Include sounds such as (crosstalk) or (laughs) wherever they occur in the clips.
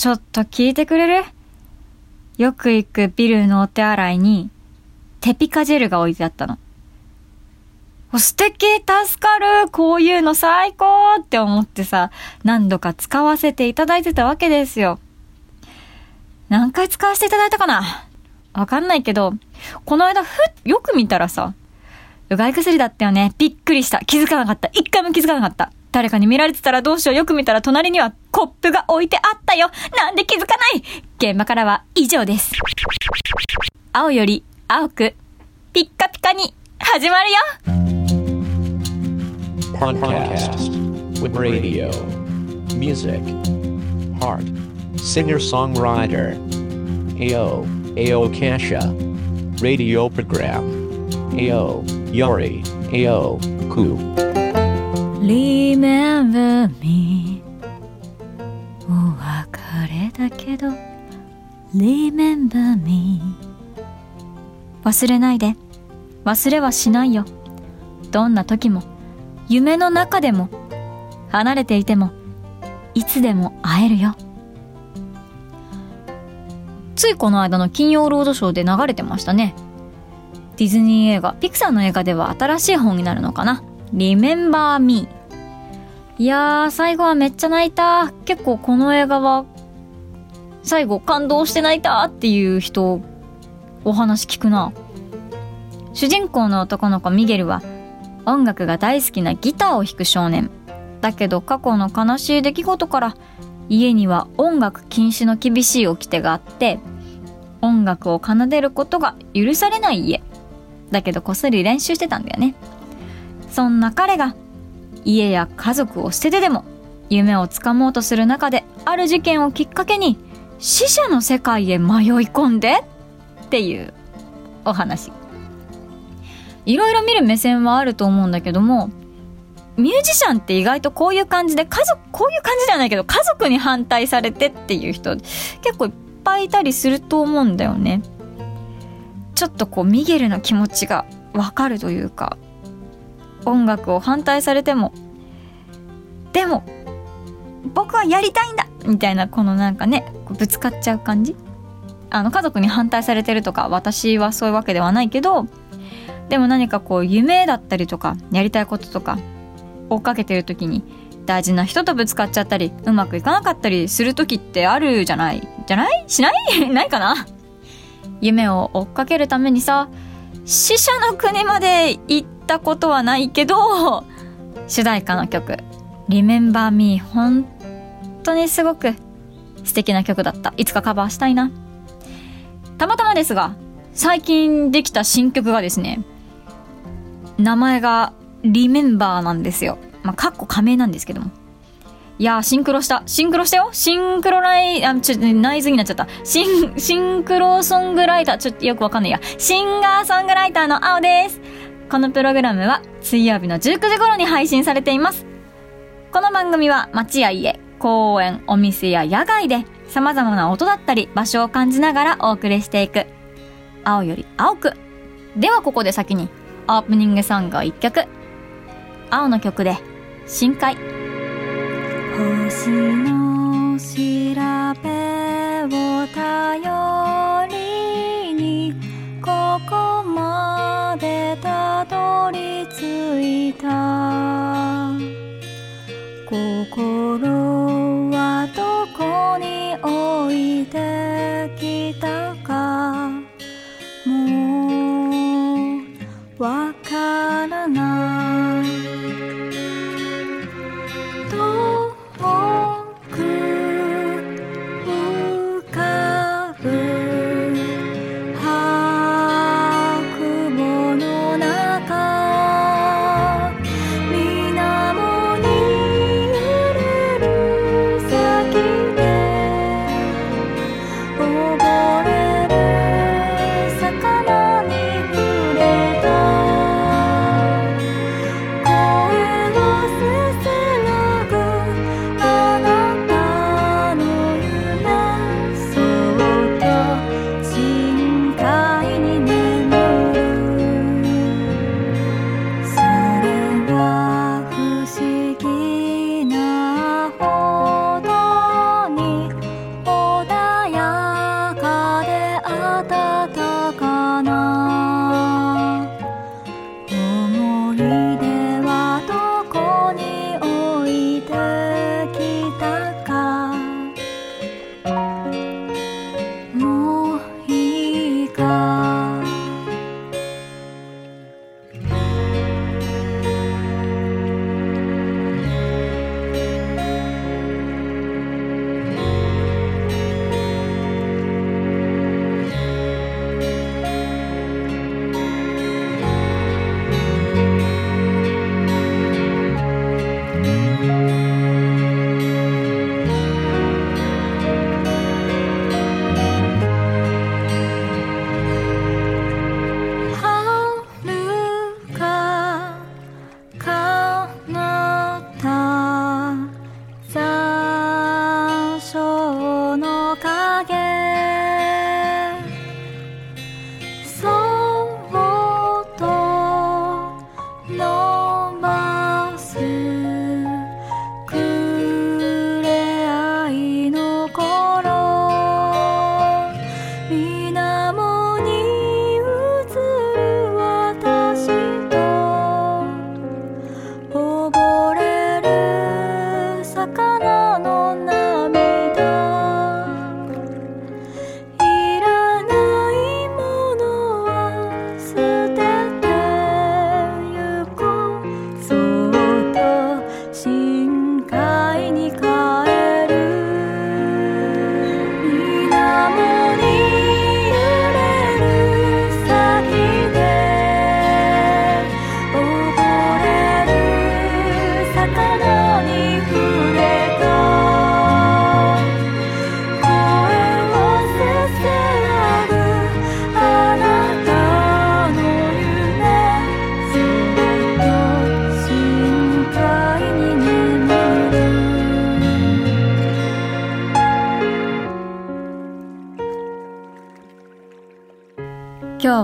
ちょっと聞いてくれる？よく行くビルのお手洗いに、テピカジェルが置いてあったの。素敵助かるこういうの最高って思ってさ、何度か使わせていただいてたわけですよ。何回使わせていただいたかな？わかんないけど、この間ふっ、よく見たらさ、うがい薬だったよね。びっくりした。気づかなかった。一回も気づかなかった。誰かに見られてたらどうしよう。よく見たら隣にはコップが置いてあったよ。なんで気づかない現場からは以上です。青より青く、ピッカピカに始まるよ Podcast with radio, music, heart, singer-songwriter, AO, AO Kasha, radio program, AO, Yori, AO, Ku. Remember me お別れだけど Remember me 忘れないで。忘れはしないよ。どんな時も夢の中でも離れていてもいつでも会えるよ。ついこの間の金曜ロードショーで流れてましたね。ディズニー映画ピクサーの映画では新しい本になるのかな。Remember Me いやー最後はめっちゃ泣いた。結構この映画は最後感動して泣いたっていう人お話聞くな。主人公の男の子ミゲルは音楽が大好きなギターを弾く少年。だけど過去の悲しい出来事から家には音楽禁止の厳しい掟があって音楽を奏でることが許されない家。だけどこっそり練習してたんだよね。そんな彼が家や家族を捨ててでも夢をつかもうとする中である事件をきっかけに死者の世界へ迷い込んでっていうお話。いろいろ見る目線はあると思うんだけどもミュージシャンって意外とこういう感じで家族こういう感じじゃないけど家族に反対されてっていう人結構いっぱいいたりすると思うんだよね。ちょっとこうミゲルの気持ちがわかるというか音楽を反対されてもでも僕はやりたいんだみたいなこのなんかねぶつかっちゃう感じ。あの家族に反対されてるとか私はそういうわけではないけどでも何かこう夢だったりとかやりたいこととか追っかけてる時に大事な人とぶつかっちゃったりうまくいかなかったりする時ってあるじゃない？じゃない？しない？(laughs) ないかな？夢を追っかけるためにさ死者の国まで行ったことはないけど主題歌の曲「Remember Me」本当にすごく素敵な曲だったいつかカバーしたいなたまたまですが最近できた新曲がですね名前が「Remember」なんですよまあかっこ仮名なんですけどもいやー、シンクロした。シンクロしたよシンクロライ、あ、ちょ、ナイズになっちゃった。シン、シンクロソングライター、ちょっとよくわかんないや。シンガーソングライターの青です。このプログラムは水曜日の19時頃に配信されています。この番組は街や家、公園、お店や野外で様々な音だったり場所を感じながらお送りしていく。青より青く。ではここで先にオープニングソングを一曲。青の曲で深海。星の調べを頼りにここまでたり着いた。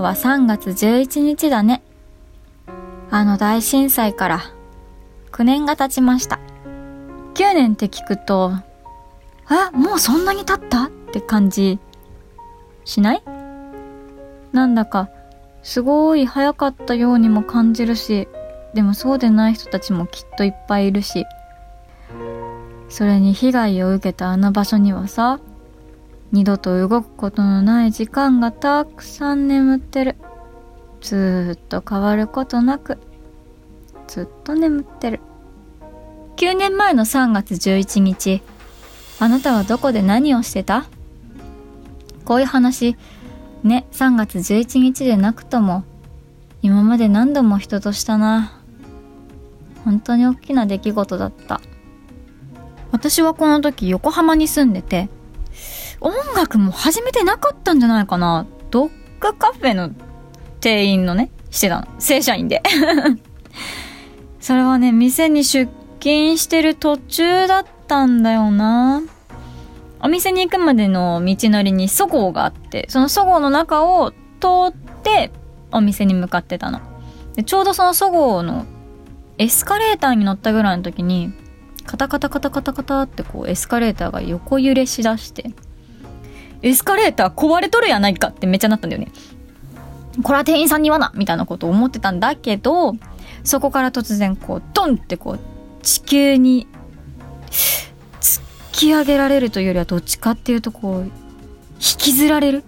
は3月11日だね。あの大震災から9年が経ちました。9年って聞くと、え、もうそんなに経った？って感じしない？なんだかすごい早かったようにも感じるし、でもそうでない人たちもきっといっぱいいるし、それに被害を受けたあの場所にはさ、二度と動くことのない時間がたくさん眠ってる。ずーっと変わることなく、ずっと眠ってる。9年前の3月11日、あなたはどこで何をしてた？こういう話、ね、3月11日でなくとも、今まで何度も人としたな。本当に大きな出来事だった。私はこの時横浜に住んでて、音楽も始めてなかったんじゃないかな。ドッグカフェの店員のね、してたの。正社員で。(laughs) それはね、店に出勤してる途中だったんだよな。お店に行くまでの道のりにそごうがあって、そのそごうの中を通ってお店に向かってたの。でちょうどそのそごうのエスカレーターに乗ったぐらいの時に、カタカタカタカタカタってこうエスカレーターが横揺れしだして、エスカレーター壊れとるやないかってめっちゃなったんだよね。これは店員さんに言わなみたいなことを思ってたんだけど、そこから突然こう、ドンってこう、地球に突き上げられるというよりはどっちかっていうとこう、引きずられる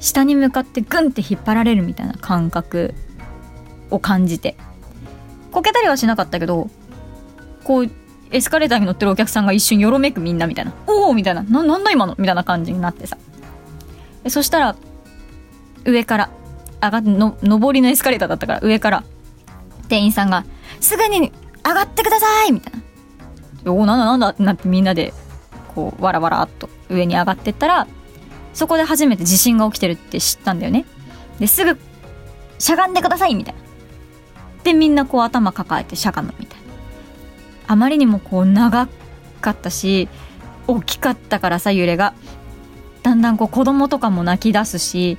下に向かってグンって引っ張られるみたいな感覚を感じて。こけたりはしなかったけど、こう、エスカレーターに乗ってるお客さんが一瞬よろめくみんなみたいな。おおみたいな。な、なんだ今のみたいな感じになってさ。そしたら、上から上がの上りのエスカレーターだったから上から店員さんが「すぐに上がってください!」みたいな「おおなんだなんだ」ってなってみんなでこうわらわらっと上に上がってったらそこで初めて地震が起きてるって知ったんだよねですぐしゃがんでくださいみたいなでみんなこう頭抱えてしゃがむみたいなあまりにもこう長かったし大きかったからさ揺れが。だんだんこう子供とかも泣き出すし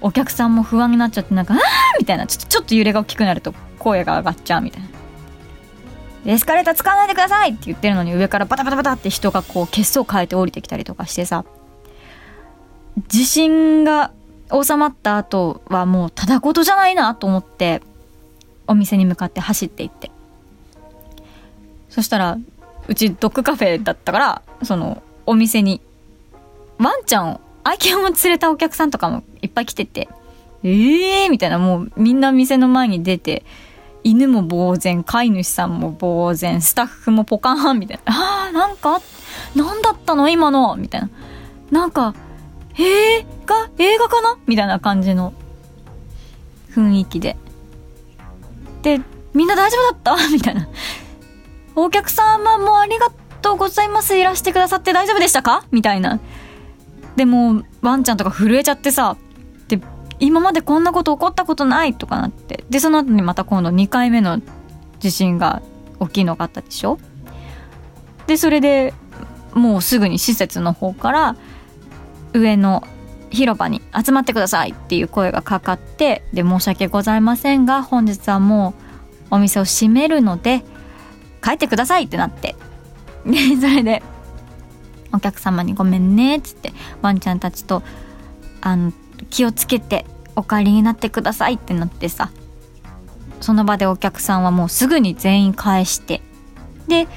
お客さんも不安になっちゃってなんか「あー!」みたいな。ちょっとちょっと揺れが大きくなると声が上がっちゃうみたいな「エスカレーター使わないでください!」って言ってるのに上からバタバタバタって人がこう血相変えて降りてきたりとかしてさ。地震が収まった後はもうただ事じゃないなと思ってお店に向かって走っていって。そしたらうちドッグカフェだったからそのお店にワンちゃんを愛犬を連れたお客さんとかもいっぱい来てて、ええー、みたいな、もうみんな店の前に出て、犬も呆然、飼い主さんも呆然、スタッフもポカーンみたいな。あー、なんか、なんだったの？今のみたいな。なんか、映画？映画かな？みたいな感じの雰囲気で。で、みんな大丈夫だった？(laughs) みたいな。お客様もありがとうございます。いらしてくださって大丈夫でしたか？みたいな。でもワンちゃんとか震えちゃってさで今までこんなこと起こったことないとかなってでその後にまた今度2回目の地震が大きいのがあったでしょ？でそれでもうすぐに施設の方から上の広場に集まってくださいっていう声がかかってで申し訳ございませんが本日はもうお店を閉めるので帰ってくださいってなって。(laughs) でそれでお客様にごめんねっつってワンちゃんたちとあの気をつけてお帰りになってくださいってなってさその場でお客さんはもうすぐに全員返してで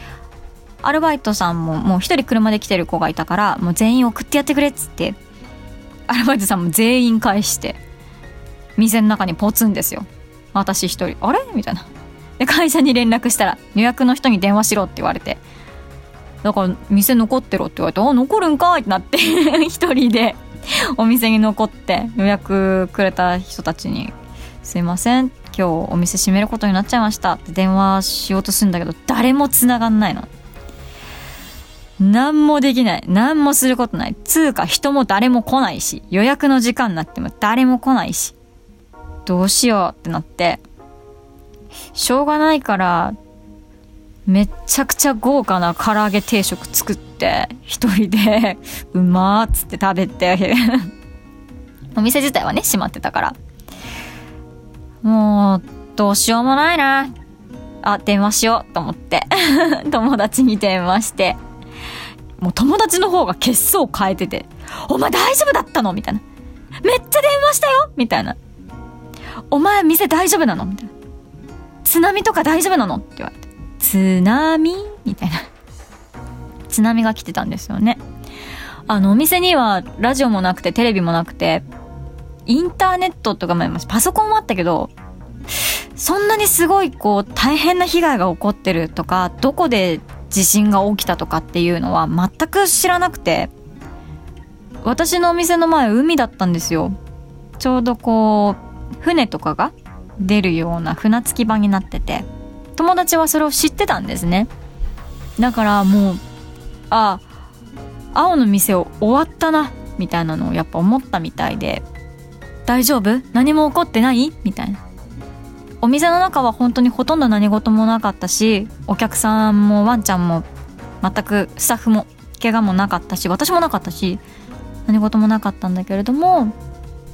アルバイトさんももう一人車で来てる子がいたからもう全員送ってやってくれっつってアルバイトさんも全員返して店の中にポツンですよ。私一人あれ？みたいな。で会社に連絡したら予約の人に電話しろって言われてだから店残ってろって言われて「あ残るんかい!」ってなって (laughs) 一人でお店に残って予約くれた人たちに「すいません今日お店閉めることになっちゃいました」って電話しようとするんだけど誰も繋がんないの。何もできない。何もすることない。つうか人も誰も来ないし、予約の時間になっても誰も来ないし。どうしようってなって、しょうがないからめっちゃくちゃ豪華な唐揚げ定食作って一人でうまーっつって食べて。(laughs) お店自体はね閉まってたから。もうどうしようもないな。あ電話しようと思って。(laughs) 友達に電話して。もう友達の方が血相変えてて「お前大丈夫だったの?」みたいな「めっちゃ電話したよ!」みたいな「お前店大丈夫なの?」みたいな「津波とか大丈夫なの?」って言われて「津波?」み？たいな津波が来てたんですよね。あのお店にはラジオもなくてテレビもなくてインターネットとかもあります。パソコンもあったけどそんなにすごいこう大変な被害が起こってるとかどこで地震が起きたとかっていうのは全く知らなくて私のお店の前海だったんですよ。ちょうどこう船とかが出るような船着き場になってて友達はそれを知ってたんですね。だからもうあ青の店を終わったなみたいなのをやっぱ思ったみたいで大丈夫？何も起こってない？みたいな。お店の中は本当にほとんど何事もなかったしお客さんもワンちゃんも全くスタッフも怪我もなかったし私もなかったし何事もなかったんだけれども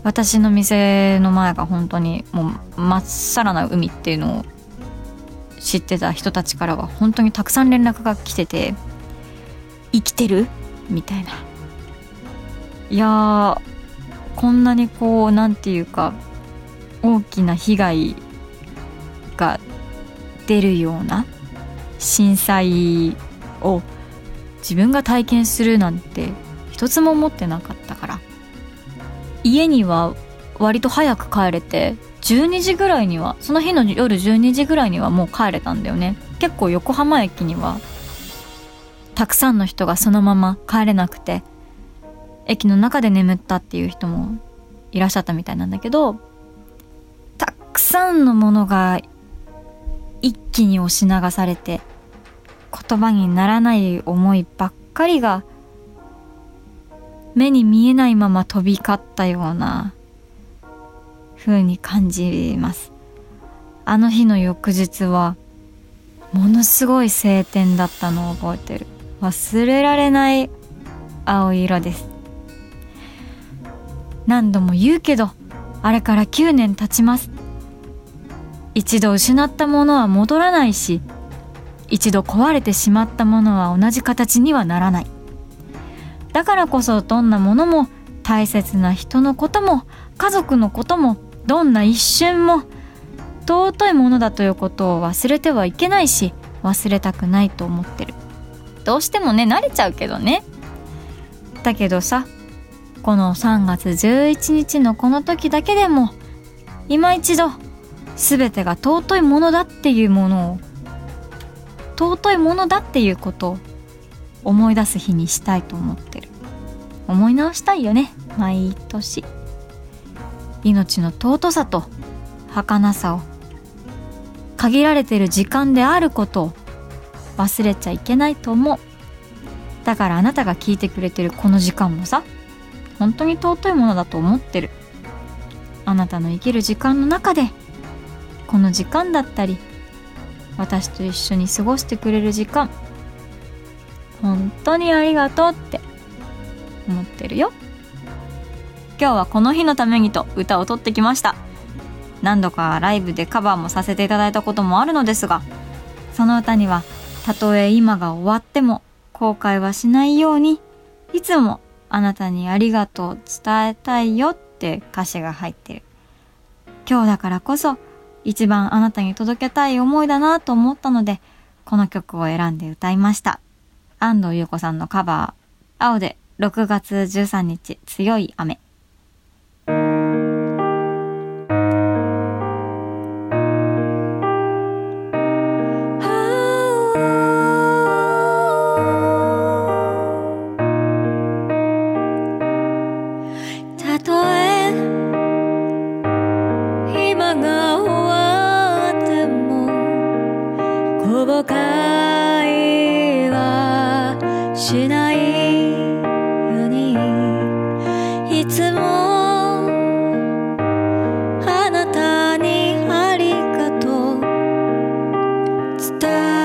私の店の前が本当にもうまっさらな海っていうのを知ってた人たちからは本当にたくさん連絡が来てて「生きてる?」みたいないやこんなにこうなんていうか大きな被害が出るような震災を自分が体験するなんて一つも思ってなかったから家には割と早く帰れて12時ぐらいにはその日の夜12時ぐらいにはもう帰れたんだよね。結構横浜駅にはたくさんの人がそのまま帰れなくて駅の中で眠ったっていう人もいらっしゃったみたいなんだけどたくさんのものが一気に押し流されて言葉にならない思いばっかりが目に見えないまま飛び交ったような風に感じます。あの日の翌日はものすごい晴天だったのを覚えてる。忘れられない青色です。何度も言うけどあれから9年経ちます。一度失ったものは戻らないし一度壊れてしまったものは同じ形にはならない。だからこそどんなものも大切な人のことも家族のこともどんな一瞬も尊いものだということを忘れてはいけないし忘れたくないと思ってる。どうしてもね慣れちゃうけどね。だけどさこの3月11日のこの時だけでも今一度全てが尊いものだっていうものを尊いものだっていうことを思い出す日にしたいと思ってる。思い直したいよね。毎年。命の尊さと儚さを限られてる時間であることを忘れちゃいけないと思う。だからあなたが聞いてくれてるこの時間もさ本当に尊いものだと思ってる。あなたの生きる時間の中でこの時間だったり私と一緒に過ごしてくれる時間本当にありがとうって。思ってるよ。今日はこの日のためにと歌を取ってきました。何度かライブでカバーもさせていただいたこともあるのですがその歌にはたとえ今が終わっても後悔はしないようにいつもあなたにありがとう伝えたいよって歌詞が入ってる。今日だからこそ一番あなたに届けたい思いだなと思ったので、この曲を選んで歌いました。安藤優子さんのカバー、青で6月13日強い雨。な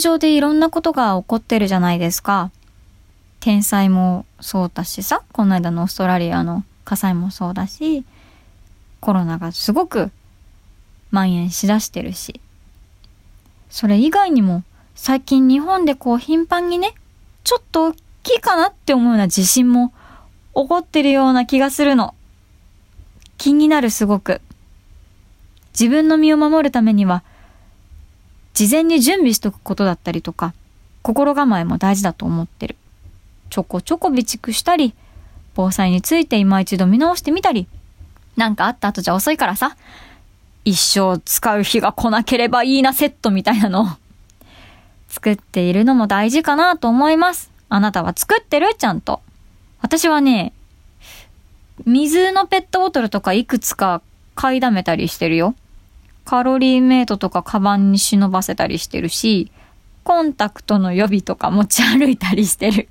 上でいろんなことが起こってるじゃないですか。天災もそうだしさ、この間のオーストラリアの火災もそうだし、コロナがすごく蔓延しだしてるし。それ以外にも最近日本でこう頻繁にね、ちょっと大きいかなって思うような地震も起こってるような気がするの。気になるすごく。自分の身を守るためには事前に準備しとくことだったりとか、心構えも大事だと思ってる。ちょこちょこ備蓄したり、防災について今一度見直してみたり、なんかあった後じゃ遅いからさ、一生使う日が来なければいいなセットみたいなの (laughs) 作っているのも大事かなと思います。あなたは作ってる？ちゃんと。私はね、水のペットボトルとかいくつか買いだめたりしてるよ。カロリーメイトとかカバンに忍ばせたりしてるし、コンタクトの予備とか持ち歩いたりしてる。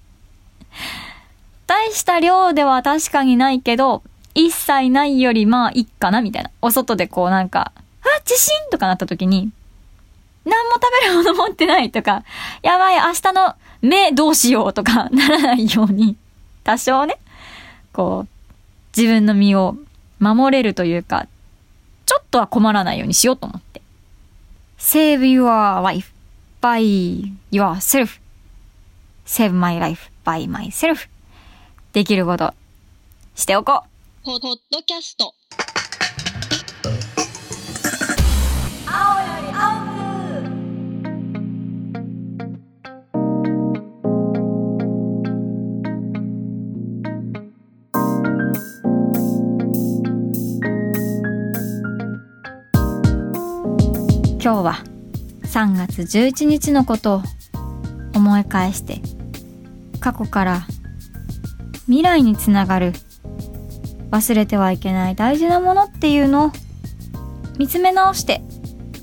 (laughs) 大した量では確かにないけど、一切ないよりまあいいかなみたいな。お外でこうなんか、あ、地震とかなった時に、何も食べるもの持ってないとか、やばい、明日の目どうしようとか (laughs) ならないように、多少ね、こう、自分の身を守れるというか、ちょっとは困らないようにしようと思って。Save your life by yourself. Save my life by myself. できることしておこう。ポッドキャスト今日は3月11日のことを思い返して過去から未来につながる忘れてはいけない大事なものっていうのを見つめ直して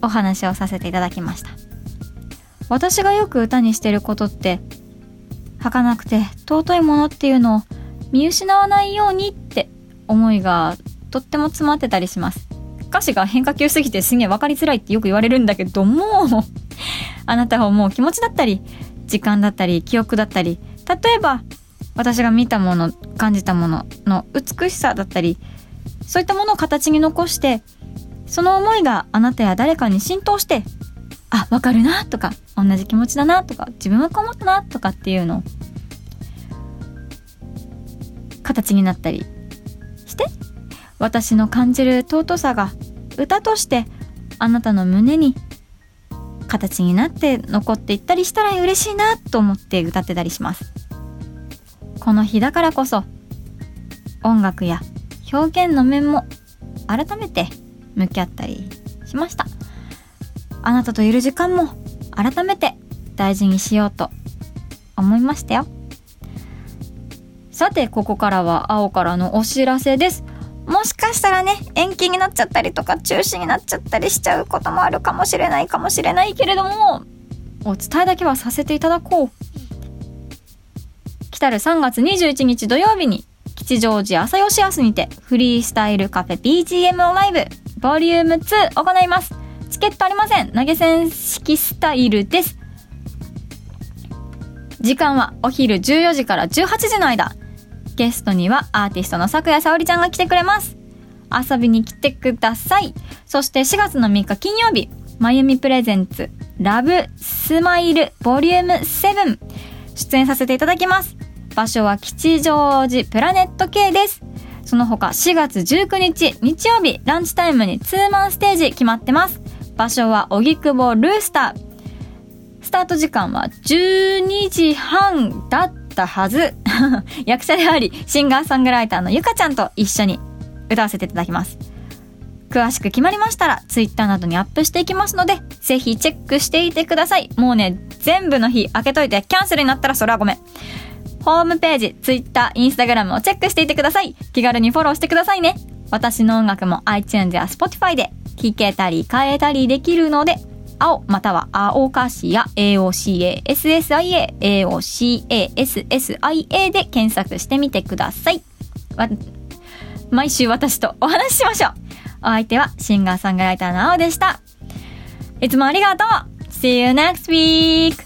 お話をさせていただきました。私がよく歌にしてることって儚くて尊いものっていうのを見失わないようにって思いがとっても詰まってたりします。歌詞が変化球すぎてすげえ分かりづらいってよく言われるんだけども (laughs) あなたが思う気持ちだったり時間だったり記憶だったり例えば私が見たもの感じたものの美しさだったりそういったものを形に残してその思いがあなたや誰かに浸透してあわかるなとか同じ気持ちだなとか自分はこう思ったなとかっていうのを形になったりして私の感じる尊さが歌としてあなたの胸に形になって残っていったりしたら嬉しいなと思って歌ってたりします。この日だからこそ音楽や表現の面も改めて向き合ったりしました。あなたといる時間も改めて大事にしようと思いましたよ。さてここからは青からのお知らせです。かしたらね延期になっちゃったりとか中止になっちゃったりしちゃうこともあるかもしれないかもしれないけれどもお伝えだけはさせていただこう来たる3月21日土曜日に吉祥寺朝吉アスにてフリースタイルカフェ BGM ライブボリューム2行いますチケットありません投げ銭式スタイルです時間はお昼14時から18時の間。ゲストにはアーティストの咲夜沙織ちゃんが来てくれます。遊びに来てください。そして4月の3日金曜日、まゆみプレゼンツ、ラブスマイルボリューム7、出演させていただきます。場所は吉祥寺プラネット系です。その他4月19日日曜日ランチタイムにツーマンステージ決まってます。場所は荻窪ルースター。スタート時間は12時半だったはず。(laughs) 役者であり、シンガーソングライターのゆかちゃんと一緒に歌わせていただきます。詳しく決まりましたら、ツイッターなどにアップしていきますので、ぜひチェックしていてください。もうね、全部の日開けといて、キャンセルになったらそれはごめん。ホームページ、ツイッター、インスタグラムをチェックしていてください。気軽にフォローしてくださいね。私の音楽も iTunes や Spotify で聴けたり変えたりできるので、青または青かしや AOCASSIA、AOCASSIA で検索してみてください。毎週私とお話ししましょう。お相手はシンガーソングライターの青でした。いつもありがとう !See you next week!